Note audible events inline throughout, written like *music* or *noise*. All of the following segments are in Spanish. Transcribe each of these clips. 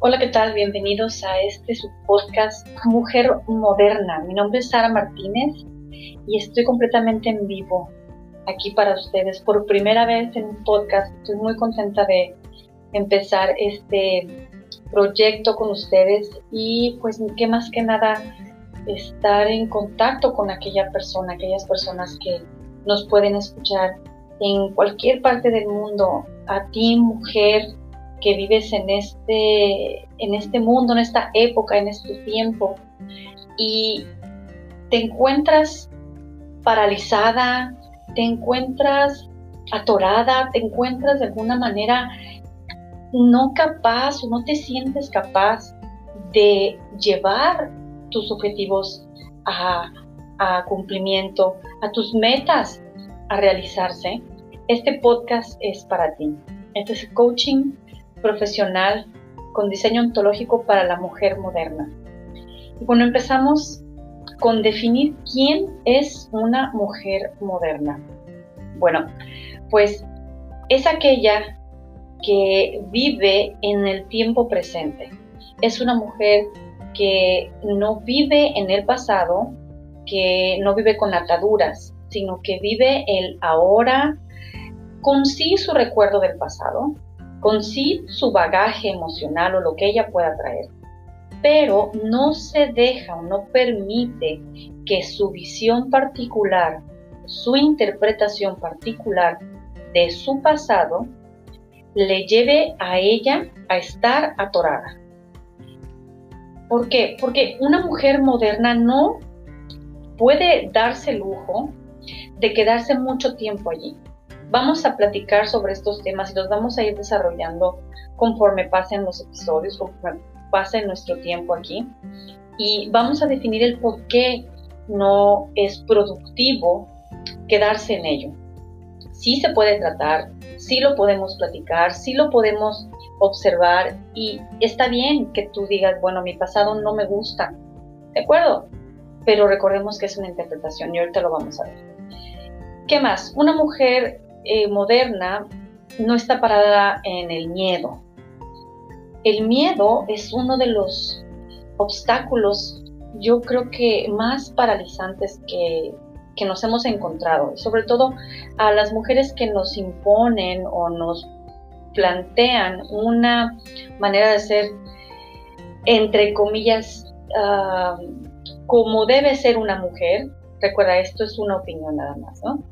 Hola, ¿qué tal? Bienvenidos a este su podcast Mujer Moderna. Mi nombre es Sara Martínez y estoy completamente en vivo aquí para ustedes por primera vez en un podcast. Estoy muy contenta de empezar este proyecto con ustedes y pues que más que nada estar en contacto con aquella persona, aquellas personas que nos pueden escuchar en cualquier parte del mundo. A ti, mujer, que vives en este, en este mundo, en esta época, en este tiempo, y te encuentras paralizada, te encuentras atorada, te encuentras de alguna manera no capaz o no te sientes capaz de llevar tus objetivos a, cumplimiento, a tus metas a realizarse, este podcast es para ti. Este es coaching profesional con diseño ontológico para la mujer moderna. Y bueno, empezamos con definir quién es una mujer moderna. Bueno, pues es aquella que vive en el tiempo presente. Es una mujer que no vive en el pasado, que no vive con ataduras, sino que vive el ahora con sí su recuerdo del pasado, con sí su bagaje emocional o lo que ella pueda traer, pero no se deja o no permite que su visión particular, su interpretación particular de su pasado, le lleve a ella a estar atorada. ¿Por qué? Porque una mujer moderna no puede darse el lujo de quedarse mucho tiempo allí. Vamos a platicar sobre estos temas y los vamos a ir desarrollando conforme pasen los episodios, conforme pase nuestro tiempo aquí. Y vamos a definir el por qué no es productivo quedarse en ello. Sí se puede tratar, sí lo podemos platicar, sí lo podemos observar y está bien que tú digas, bueno, mi pasado no me gusta, ¿de acuerdo? Pero recordemos que es una interpretación y ahorita lo vamos a ver. ¿Qué más? Una mujer eh, moderna no está parada en el miedo. El miedo es uno de los obstáculos, yo creo que más paralizantes que, que nos hemos encontrado, sobre todo a las mujeres que nos imponen o nos plantean una manera de ser, entre comillas, ah, como debe ser una mujer, Recuerda, esto es una opinión nada más, ¿no?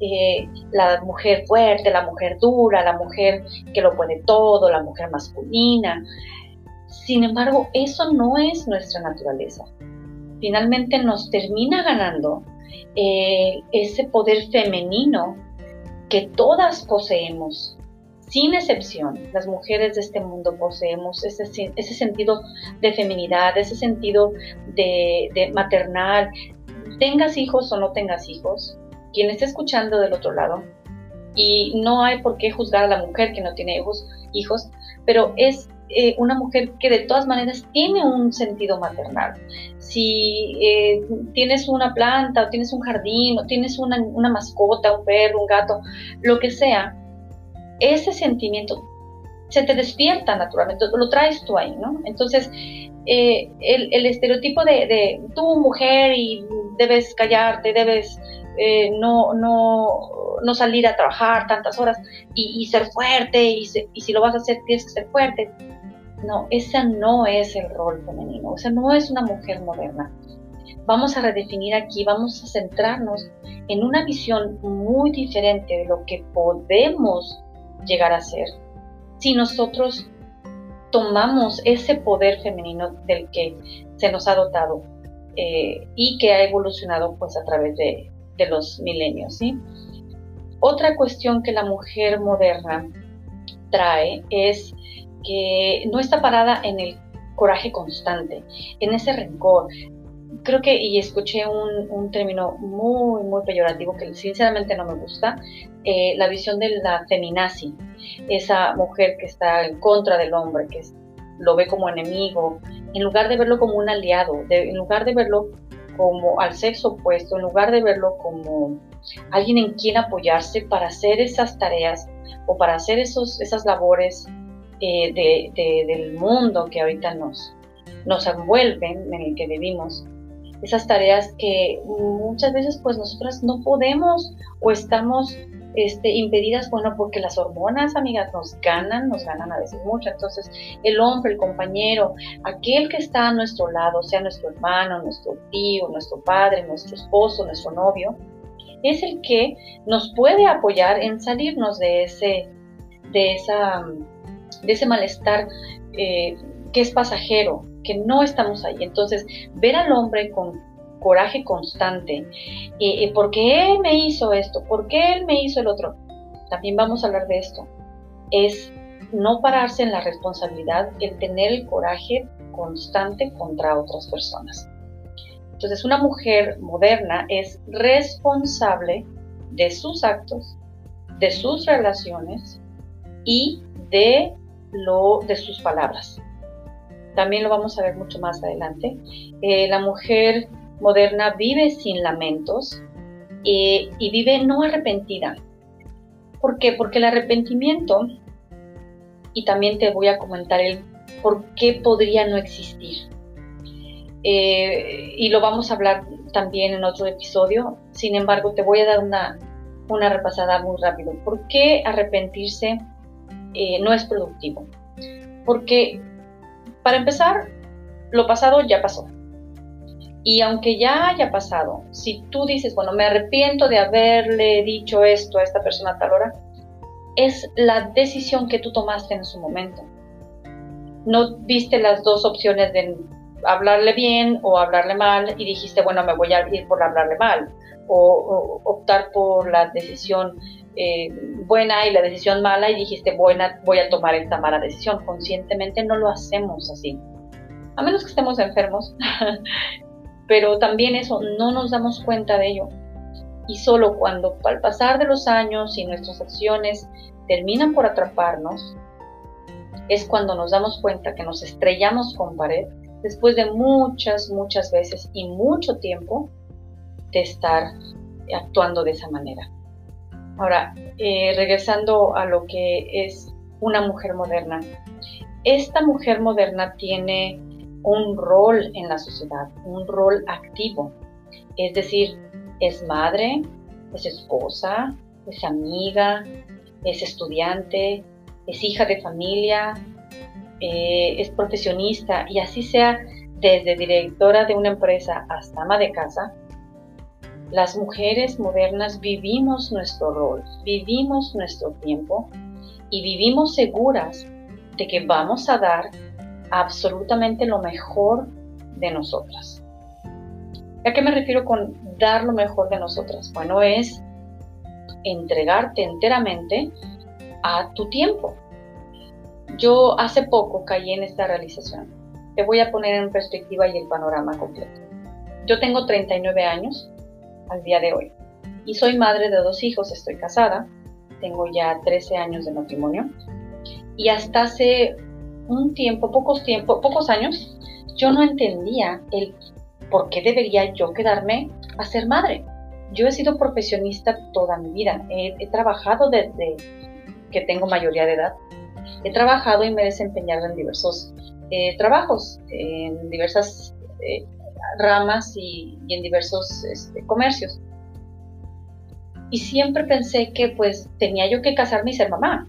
Eh, la mujer fuerte, la mujer dura, la mujer que lo puede todo, la mujer masculina. Sin embargo, eso no es nuestra naturaleza. Finalmente nos termina ganando eh, ese poder femenino que todas poseemos, sin excepción, las mujeres de este mundo poseemos ese, sentido de feminidad, ese sentido de, maternal, tengas hijos o no tengas hijos, quien esté escuchando del otro lado, y no hay por qué juzgar a la mujer que no tiene hijos, hijos pero es eh, una mujer que de todas maneras tiene un sentido maternal. Si eh, tienes una planta o tienes un jardín o tienes una, una mascota, un perro, un gato, lo que sea, ese sentimiento se te despierta naturalmente, lo traes tú ahí, ¿no? Entonces, eh, el, estereotipo de, de, tú mujer y debes callarte, debes eh, no, no, no, salir a trabajar tantas horas y, ser fuerte y, y, si lo vas a hacer tienes que ser fuerte. No, ese no es el rol femenino, esa no es una mujer moderna. Vamos a redefinir aquí, vamos a centrarnos en una visión muy diferente de lo que podemos llegar a ser si nosotros tomamos ese poder femenino del que se nos ha dotado eh, y que ha evolucionado pues a través de, los milenios. ¿sí? Otra cuestión que la mujer moderna trae es que no está parada en el coraje constante, en ese rencor. Creo que, y escuché un, un término muy, muy peyorativo que sinceramente no me gusta, eh, la visión de la feminazi, esa mujer que está en contra del hombre, que lo ve como enemigo, en lugar de verlo como un aliado, en lugar de verlo como al sexo opuesto, en lugar de verlo como alguien en quien apoyarse para hacer esas tareas o para hacer esos, esas labores eh, del mundo que ahorita nos, nos envuelven, en el que vivimos, esas tareas que muchas veces pues nosotras no podemos o estamos este, impedidas, bueno, porque las hormonas, amigas, nos ganan, nos ganan a veces mucho. Entonces, el hombre, el compañero, aquel que está a nuestro lado, sea nuestro hermano, nuestro tío, nuestro padre, nuestro esposo, nuestro novio, es el que nos puede apoyar en salirnos de ese, de esa, de ese malestar eh, que es pasajero, que no estamos ahí. Entonces, ver al hombre con coraje constante, eh, ¿por qué él me hizo esto? ¿Por qué él me hizo el otro? También vamos a hablar de esto. Es no pararse en la responsabilidad, el tener el coraje constante contra otras personas. Entonces, una mujer moderna es responsable de sus actos, de sus relaciones y de, lo, de sus palabras. También lo vamos a ver mucho más adelante. Eh, la mujer moderna vive sin lamentos eh, y vive no arrepentida. ¿Por qué? Porque el arrepentimiento, y también te voy a comentar el por qué podría no existir. Eh, y lo vamos a hablar también en otro episodio. Sin embargo, te voy a dar una, una repasada muy rápido. ¿Por qué arrepentirse eh, no es productivo? Porque, para empezar, lo pasado ya pasó. Y aunque ya haya pasado, si tú dices, bueno, me arrepiento de haberle dicho esto a esta persona a tal hora, es la decisión que tú tomaste en su momento. No viste las dos opciones de hablarle bien o hablarle mal y dijiste, bueno, me voy a ir por hablarle mal o, optar por la decisión eh, buena y la decisión mala y dijiste, buena, voy a tomar esta mala decisión. Conscientemente no lo hacemos así. A menos que estemos enfermos *laughs* pero también eso no nos damos cuenta de ello. Y solo cuando al pasar de los años y nuestras acciones terminan por atraparnos, es cuando nos damos cuenta que nos estrellamos con pared después de muchas, muchas veces y mucho tiempo de estar actuando de esa manera. Ahora, eh, regresando a lo que es una mujer moderna. Esta mujer moderna tiene un rol en la sociedad, un rol activo. Es decir, es madre, es esposa, es amiga, es estudiante, es hija de familia, eh, es profesionista y así sea desde directora de una empresa hasta ama de casa, las mujeres modernas vivimos nuestro rol, vivimos nuestro tiempo y vivimos seguras de que vamos a dar absolutamente lo mejor de nosotras. ¿A qué me refiero con dar lo mejor de nosotras? Bueno, es entregarte enteramente a tu tiempo. Yo hace poco caí en esta realización. Te voy a poner en perspectiva y el panorama completo. Yo tengo 39 años al día de hoy y soy madre de dos hijos, estoy casada, tengo ya 13 años de matrimonio y hasta hace un tiempo, pocos tiempo, pocos años, yo no entendía el por qué debería yo quedarme a ser madre. Yo he sido profesionista toda mi vida. He, trabajado desde que tengo mayoría de edad. He trabajado y me he desempeñado en diversos eh, trabajos, en diversas eh, ramas y, en diversos este, comercios. Y siempre pensé que pues tenía yo que casarme y ser mamá.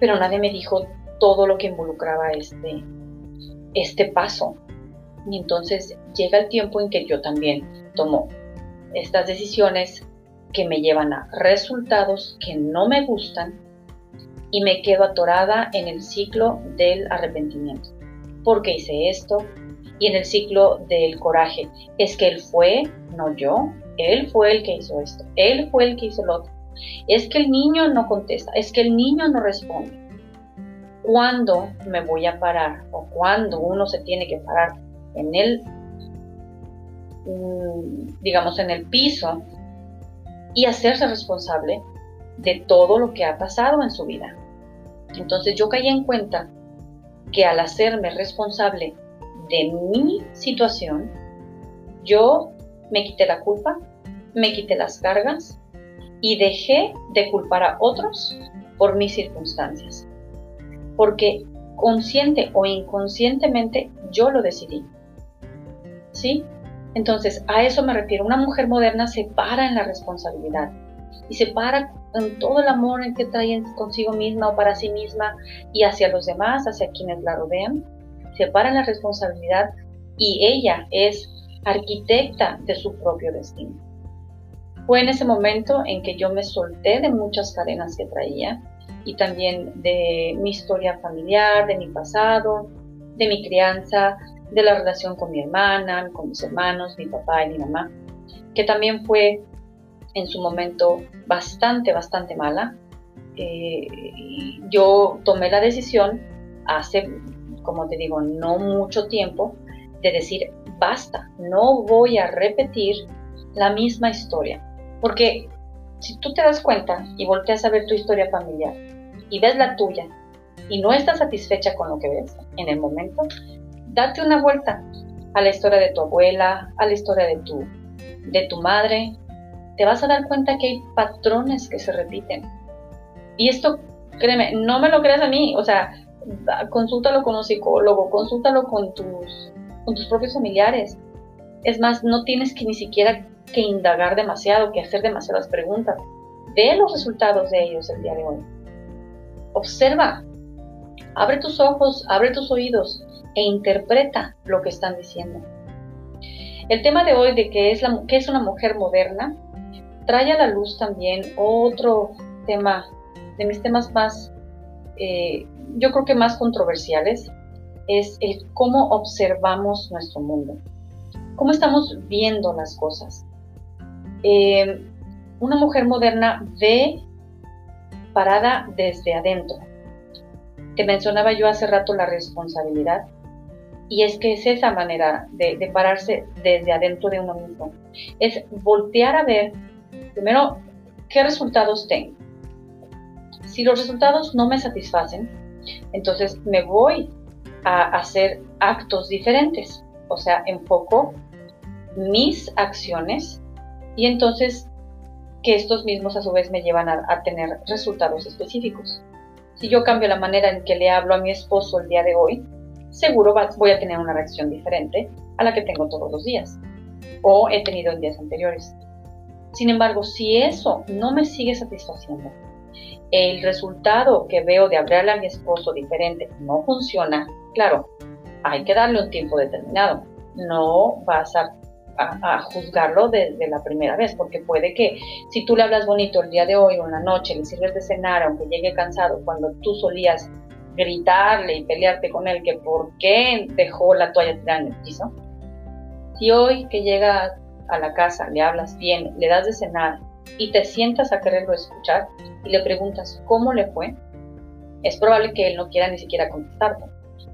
Pero nadie me dijo, todo lo que involucraba este, este paso. Y entonces llega el tiempo en que yo también tomo estas decisiones que me llevan a resultados que no me gustan y me quedo atorada en el ciclo del arrepentimiento. porque hice esto? Y en el ciclo del coraje. Es que él fue, no yo. Él fue el que hizo esto. Él fue el que hizo lo otro. Es que el niño no contesta. Es que el niño no responde cuándo me voy a parar o cuándo uno se tiene que parar en el, mm, digamos, en el piso y hacerse responsable de todo lo que ha pasado en su vida. Entonces yo caí en cuenta que al hacerme responsable de mi situación, yo me quité la culpa, me quité las cargas y dejé de culpar a otros por mis circunstancias. Porque consciente o inconscientemente yo lo decidí. ¿Sí? Entonces, a eso me refiero. Una mujer moderna se para en la responsabilidad y se para en todo el amor que trae consigo misma o para sí misma y hacia los demás, hacia quienes la rodean. Se para en la responsabilidad y ella es arquitecta de su propio destino. Fue en ese momento en que yo me solté de muchas cadenas que traía y también de mi historia familiar, de mi pasado, de mi crianza, de la relación con mi hermana, con mis hermanos, mi papá y mi mamá, que también fue en su momento bastante, bastante mala. Eh, yo tomé la decisión hace, como te digo, no mucho tiempo, de decir, basta, no voy a repetir la misma historia. Porque si tú te das cuenta y volteas a ver tu historia familiar y ves la tuya y no estás satisfecha con lo que ves en el momento, date una vuelta a la historia de tu abuela, a la historia de tu, de tu madre. Te vas a dar cuenta que hay patrones que se repiten. Y esto, créeme, no me lo creas a mí, o sea, consúltalo con un psicólogo, consúltalo con tus, con tus propios familiares. Es más, no tienes que ni siquiera que indagar demasiado, que hacer demasiadas preguntas. Ve los resultados de ellos el día de hoy. Observa, abre tus ojos, abre tus oídos e interpreta lo que están diciendo. El tema de hoy de que es, la, que es una mujer moderna trae a la luz también otro tema, de mis temas más, eh, yo creo que más controversiales, es el cómo observamos nuestro mundo, cómo estamos viendo las cosas. Eh, una mujer moderna ve parada desde adentro. Te mencionaba yo hace rato la responsabilidad y es que es esa manera de, de, pararse desde adentro de uno mismo. Es voltear a ver, primero, qué resultados tengo. Si los resultados no me satisfacen, entonces me voy a hacer actos diferentes. O sea, enfoco mis acciones y entonces que estos mismos a su vez me llevan a, tener resultados específicos. Si yo cambio la manera en que le hablo a mi esposo el día de hoy, seguro voy a tener una reacción diferente a la que tengo todos los días o he tenido en días anteriores. Sin embargo, si eso no me sigue satisfaciendo, el resultado que veo de hablarle a mi esposo diferente no funciona, claro, hay que darle un tiempo determinado. No vas a a, juzgarlo desde la primera vez, porque puede que si tú le hablas bonito el día de hoy o en la noche, le sirves de cenar, aunque llegue cansado, cuando tú solías gritarle y pelearte con él que por qué dejó la toalla tirada en el piso, si hoy que llega a la casa le hablas bien, le das de cenar y te sientas a quererlo escuchar y le preguntas cómo le fue, es probable que él no quiera ni siquiera contestarte,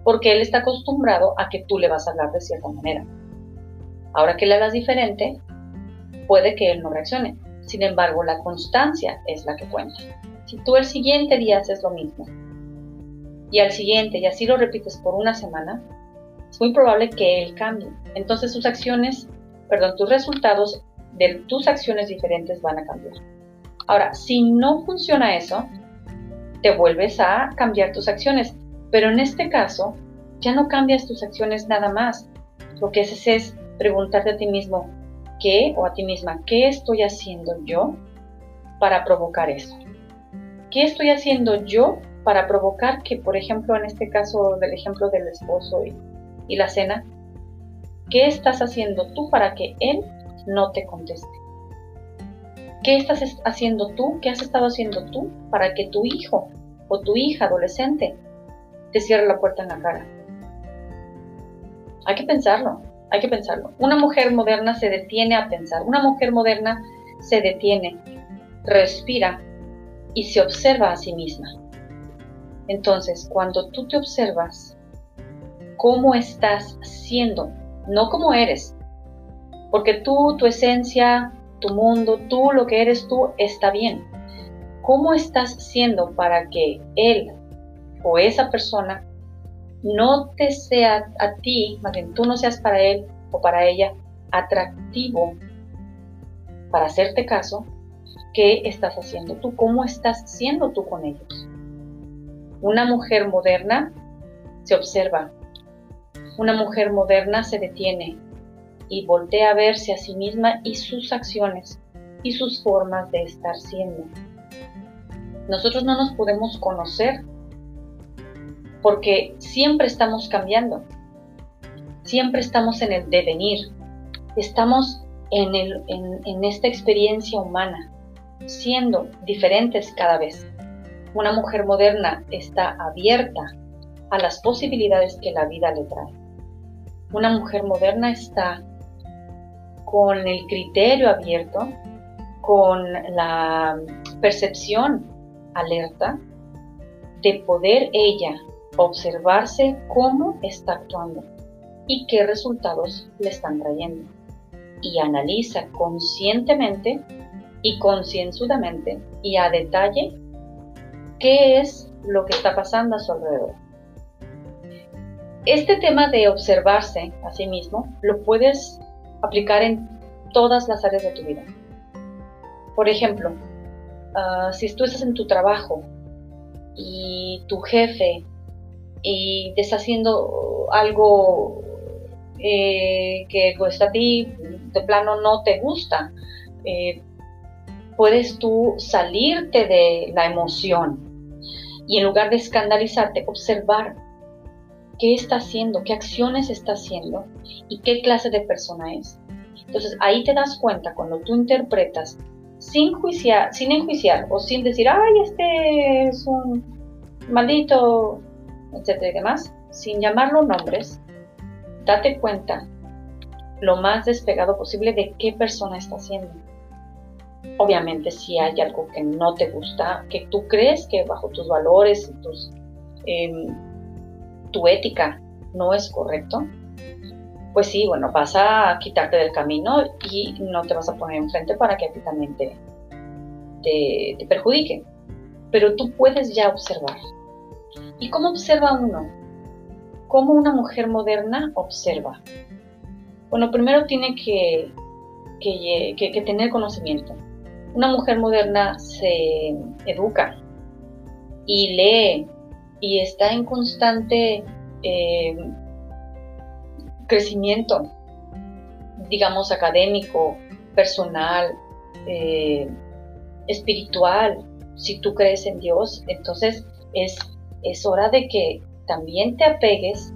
porque él está acostumbrado a que tú le vas a hablar de cierta manera. Ahora que le hagas diferente, puede que él no reaccione. Sin embargo, la constancia es la que cuenta. Si tú el siguiente día haces lo mismo y al siguiente y así lo repites por una semana, es muy probable que él cambie. Entonces tus acciones, perdón, tus resultados de tus acciones diferentes van a cambiar. Ahora, si no funciona eso, te vuelves a cambiar tus acciones. Pero en este caso, ya no cambias tus acciones nada más. Lo que haces es preguntarte a ti mismo, ¿qué o a ti misma, qué estoy haciendo yo para provocar eso? ¿Qué estoy haciendo yo para provocar que, por ejemplo, en este caso del ejemplo del esposo y, y la cena, ¿qué estás haciendo tú para que él no te conteste? ¿Qué estás haciendo tú? ¿Qué has estado haciendo tú para que tu hijo o tu hija adolescente te cierre la puerta en la cara? Hay que pensarlo hay que pensarlo. Una mujer moderna se detiene a pensar, una mujer moderna se detiene, respira y se observa a sí misma. Entonces, cuando tú te observas, ¿cómo estás siendo? No cómo eres. Porque tú, tu esencia, tu mundo, tú, lo que eres tú, está bien. ¿Cómo estás siendo para que él o esa persona no te sea a ti, más bien tú no seas para él o para ella atractivo para hacerte caso, ¿qué estás haciendo tú? ¿Cómo estás siendo tú con ellos? Una mujer moderna se observa. Una mujer moderna se detiene y voltea a verse a sí misma y sus acciones y sus formas de estar siendo. Nosotros no nos podemos conocer porque siempre estamos cambiando, siempre estamos en el devenir, estamos en, el, en, esta experiencia humana, siendo diferentes cada vez. Una mujer moderna está abierta a las posibilidades que la vida le trae. Una mujer moderna está con el criterio abierto, con la percepción alerta de poder ella observarse cómo está actuando y qué resultados le están trayendo. Y analiza conscientemente y concienzudamente y a detalle qué es lo que está pasando a su alrededor. Este tema de observarse a sí mismo lo puedes aplicar en todas las áreas de tu vida. Por ejemplo, ah, si tú estás en tu trabajo y tu jefe y te está haciendo algo eh, que pues a ti de plano no te gusta, eh, puedes tú salirte de la emoción y en lugar de escandalizarte, observar qué está haciendo, qué acciones está haciendo y qué clase de persona es. Entonces ahí te das cuenta cuando tú interpretas sin juiciar, sin enjuiciar o sin decir, ay, este es un maldito etcétera y demás, sin llamarlo nombres, date cuenta lo más despegado posible de qué persona está haciendo. Obviamente si hay algo que no te gusta, que tú crees que bajo tus valores tus, em, tu ética no es correcto, pues sí, bueno, vas a quitarte del camino y no te vas a poner enfrente para que a ti también te, te perjudique. Pero tú puedes ya observar, ¿Y cómo observa uno? ¿Cómo una mujer moderna observa? Bueno, primero tiene que, que, tener conocimiento. Una mujer moderna se educa y lee y está en constante eh, crecimiento, digamos, académico, personal, eh, espiritual. Si tú crees en Dios, entonces es es hora de que también te apegues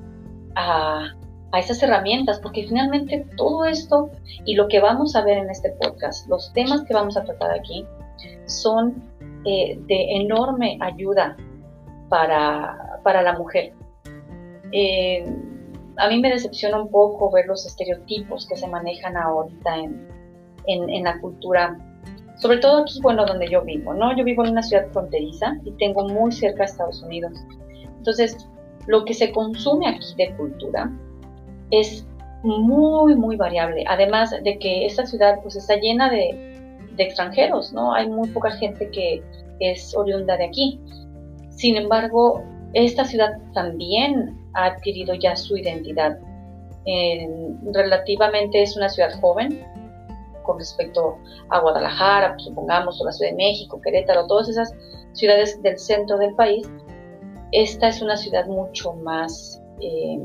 a, esas herramientas, porque finalmente todo esto y lo que vamos a ver en este podcast, los temas que vamos a tratar aquí, son eh, de enorme ayuda para, la mujer. Eh, a mí me decepciona un poco ver los estereotipos que se manejan ahorita en, en la cultura sobre todo aquí, bueno, donde yo vivo, ¿no? Yo vivo en una ciudad fronteriza y tengo muy cerca a Estados Unidos. Entonces, lo que se consume aquí de cultura es muy, muy variable. Además de que esta ciudad pues está llena de, extranjeros, ¿no? Hay muy poca gente que es oriunda de aquí. Sin embargo, esta ciudad también ha adquirido ya su identidad. relativamente es una ciudad joven, con respecto a Guadalajara, pues, supongamos, o la Ciudad de México, Querétaro, todas esas ciudades del centro del país, esta es una ciudad mucho más eh,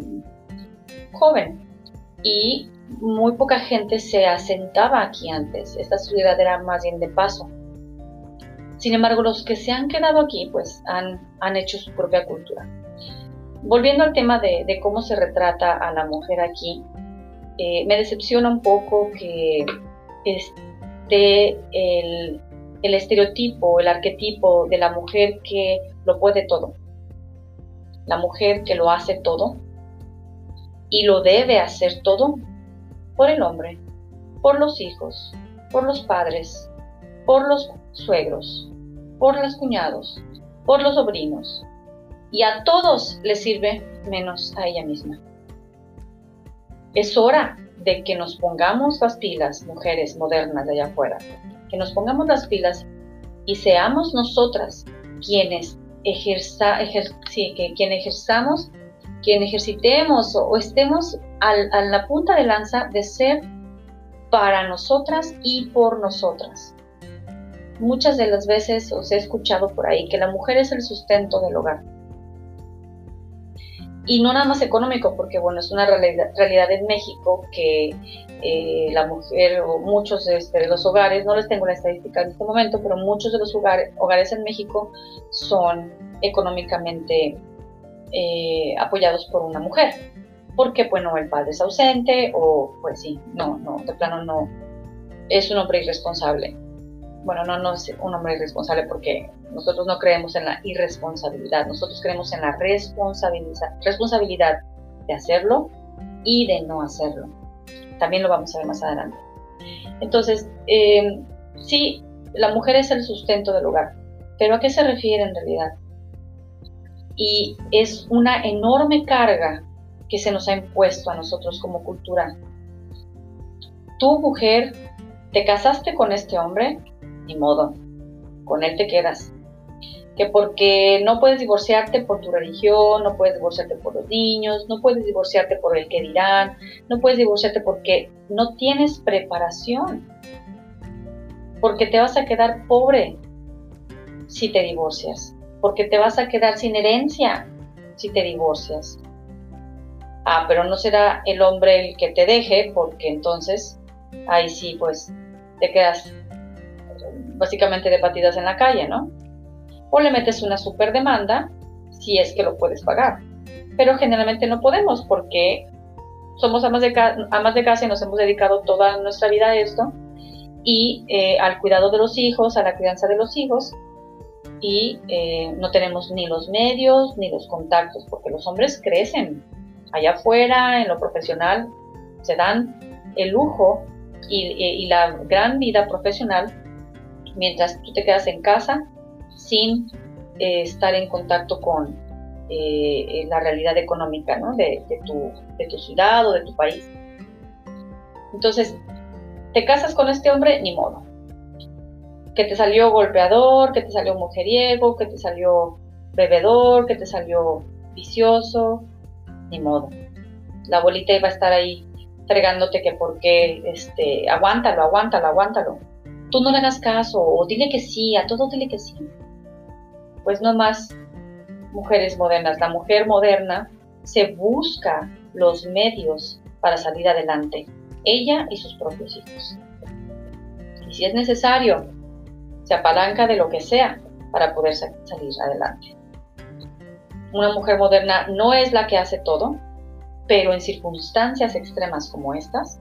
joven y muy poca gente se asentaba aquí antes. Esta ciudad era más bien de paso. Sin embargo, los que se han quedado aquí, pues han, han hecho su propia cultura. Volviendo al tema de, cómo se retrata a la mujer aquí, eh, me decepciona un poco que este, el, el estereotipo, el arquetipo de la mujer que lo puede todo, la mujer que lo hace todo y lo debe hacer todo por el hombre, por los hijos, por los padres, por los suegros, por los cuñados, por los sobrinos. Y a todos les sirve menos a ella misma. Es hora de que nos pongamos las pilas, mujeres modernas de allá afuera, que nos pongamos las pilas y seamos nosotras quienes ejerza, que, quien ejerzamos, quien ejercitemos o, estemos a la punta de lanza de ser para nosotras y por nosotras. Muchas de las veces os he escuchado por ahí que la mujer es el sustento del hogar. Y no nada más económico, porque bueno, es una realidad, realidad en México que eh, la mujer o muchos este, de, los hogares, no les tengo la estadística en este momento, pero muchos de los hogares, hogares en México son económicamente eh, apoyados por una mujer, porque bueno, el padre es ausente o pues sí, no, no, de plano no, es un hombre irresponsable. Bueno, no, no es un hombre irresponsable porque nosotros no creemos en la irresponsabilidad, nosotros creemos en la responsabilidad, de hacerlo y de no hacerlo. También lo vamos a ver más adelante. Entonces, eh, sí, la mujer es el sustento del hogar, pero ¿a qué se refiere en realidad? Y es una enorme carga que se nos ha impuesto a nosotros como cultura. Tú, mujer, te casaste con este hombre, ni modo, con él te quedas. Que porque no puedes divorciarte por tu religión, no puedes divorciarte por los niños, no puedes divorciarte por el que dirán, no puedes divorciarte porque no tienes preparación, porque te vas a quedar pobre si te divorcias, porque te vas a quedar sin herencia si te divorcias. Ah, pero no será el hombre el que te deje, porque entonces ahí sí, pues te quedas básicamente de patidas en la calle, ¿no? O le metes una super demanda si es que lo puedes pagar. Pero generalmente no podemos porque somos amas de, amas de casa y nos hemos dedicado toda nuestra vida a esto y eh, al cuidado de los hijos, a la crianza de los hijos y eh, no tenemos ni los medios ni los contactos porque los hombres crecen allá afuera, en lo profesional, se dan el lujo y, la gran vida profesional mientras tú te quedas en casa sin eh, estar en contacto con eh, la realidad económica de, tu, de tu ciudad o de tu país. Entonces, te casas con este hombre, ni modo. Que te salió golpeador, que te salió mujeriego, que te salió bebedor, que te salió vicioso, ni modo. La abuelita iba a estar ahí fregándote que por qué, este, aguántalo, aguántalo, aguántalo. Tú no le hagas caso o dile que sí, a todo dile que sí. Pues no más mujeres modernas. La mujer moderna se busca los medios para salir adelante, ella y sus propios hijos. Y si es necesario, se apalanca de lo que sea para poder salir adelante. Una mujer moderna no es la que hace todo, pero en circunstancias extremas como estas,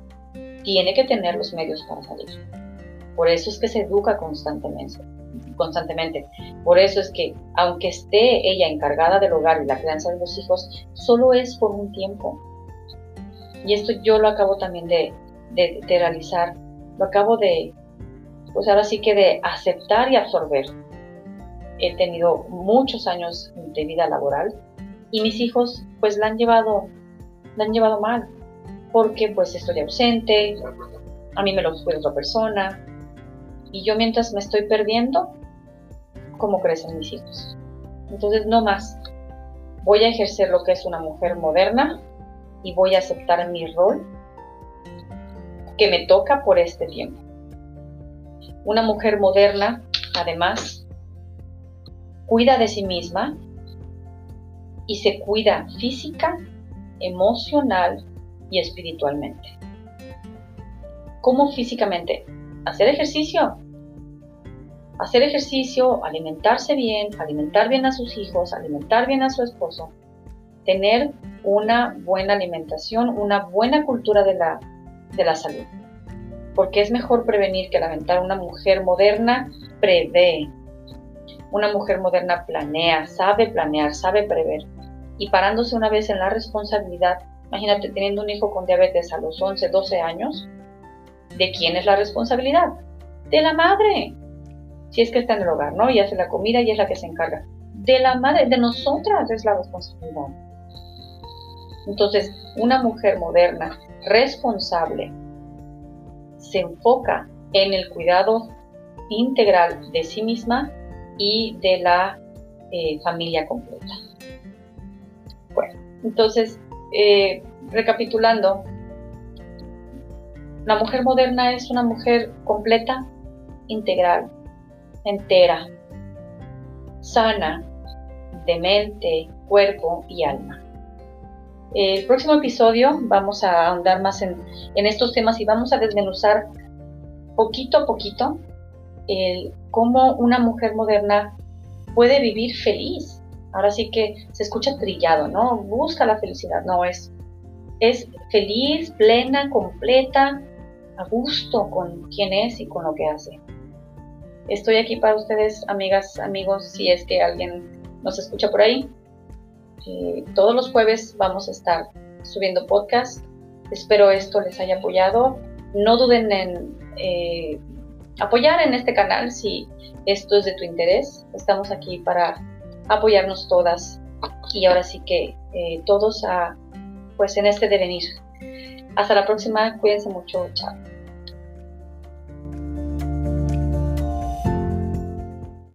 tiene que tener los medios para salir. Por eso es que se educa constantemente. constantemente. Por eso es que, aunque esté ella encargada del hogar y la crianza de los hijos, solo es por un tiempo. Y esto yo lo acabo también de, de, de realizar, lo acabo de, pues ahora sí que de aceptar y absorber. He tenido muchos años de vida laboral y mis hijos pues la han llevado la han llevado mal, porque pues estoy ausente, a mí me lo cuida otra persona, y yo mientras me estoy perdiendo, ¿cómo crecen mis hijos? Entonces, no más. Voy a ejercer lo que es una mujer moderna y voy a aceptar mi rol que me toca por este tiempo. Una mujer moderna, además, cuida de sí misma y se cuida física emocional y espiritualmente. ¿Cómo físicamente? Hacer ejercicio. Hacer ejercicio, alimentarse bien, alimentar bien a sus hijos, alimentar bien a su esposo, tener una buena alimentación, una buena cultura de la, de la salud. Porque es mejor prevenir que lamentar. Una mujer moderna prevé. Una mujer moderna planea, sabe planear, sabe prever y parándose una vez en la responsabilidad, imagínate teniendo un hijo con diabetes a los 11, 12 años, ¿de quién es la responsabilidad? De la madre. Si es que está en el hogar, ¿no? Y hace la comida y es la que se encarga. De la madre, de nosotras es la responsabilidad. Entonces, una mujer moderna, responsable, se enfoca en el cuidado integral de sí misma y de la eh, familia completa. Entonces, eh, recapitulando, la mujer moderna es una mujer completa, integral, entera, sana, de mente, cuerpo y alma. El próximo episodio vamos a ahondar más en, estos temas y vamos a desmenuzar poquito a poquito el, cómo una mujer moderna puede vivir feliz. Ahora sí que se escucha trillado, ¿no? Busca la felicidad, no es. Es feliz, plena, completa, a gusto con quién es y con lo que hace. Estoy aquí para ustedes, amigas, amigos, si es que alguien nos escucha por ahí. Eh, todos los jueves vamos a estar subiendo podcast. Espero esto les haya apoyado. No duden en eh, apoyar en este canal si esto es de tu interés. Estamos aquí para apoyarnos todas y ahora sí que eh, todos a, pues en este devenir. Hasta la próxima, cuídense mucho, chao.